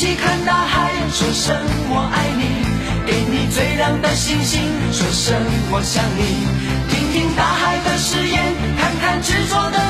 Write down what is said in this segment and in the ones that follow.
一起看大海，说声我爱你，给你最亮的星星，说声我想你。听听大海的誓言，看看执着的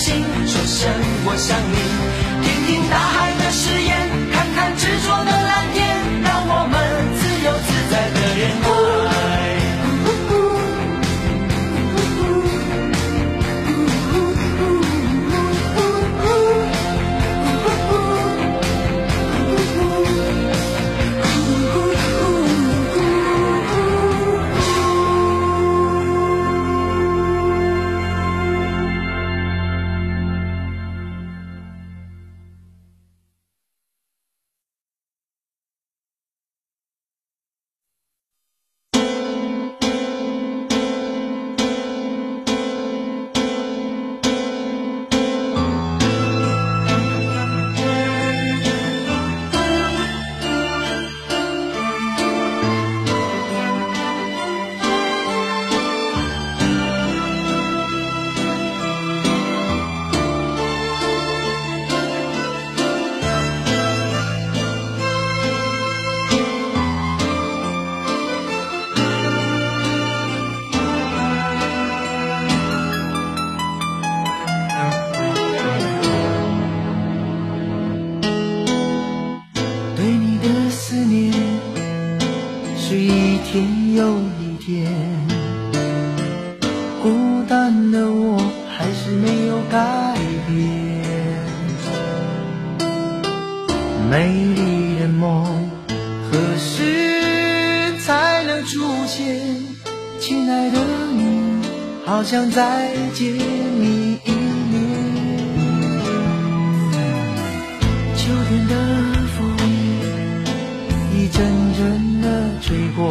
心，说声我想你。听听大海的誓天又一天，孤单的我还是没有改变。美丽的梦何时才能出现？亲爱的你，好想再见你一面。秋天的风一阵阵的吹过，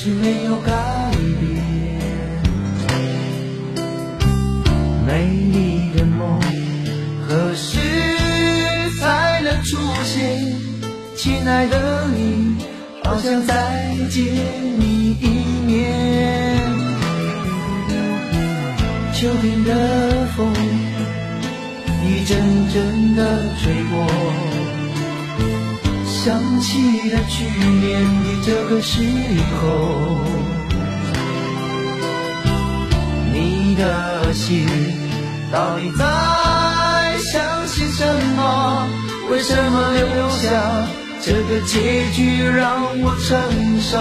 是没有改变。美丽的梦何时才能出现？亲爱的你，好想再见你一面。秋天的风一阵阵的吹过，想起了去年的这个时候，你的心到底在想些什么？为什么留下这个结局让我承受？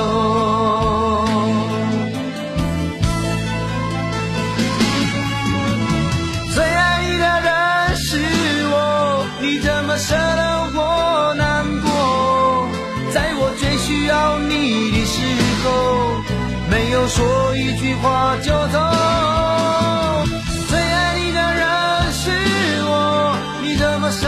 最爱你的人是我，你怎么舍要你的时候，没有说一句话就走。最爱你的人是我，你怎么舍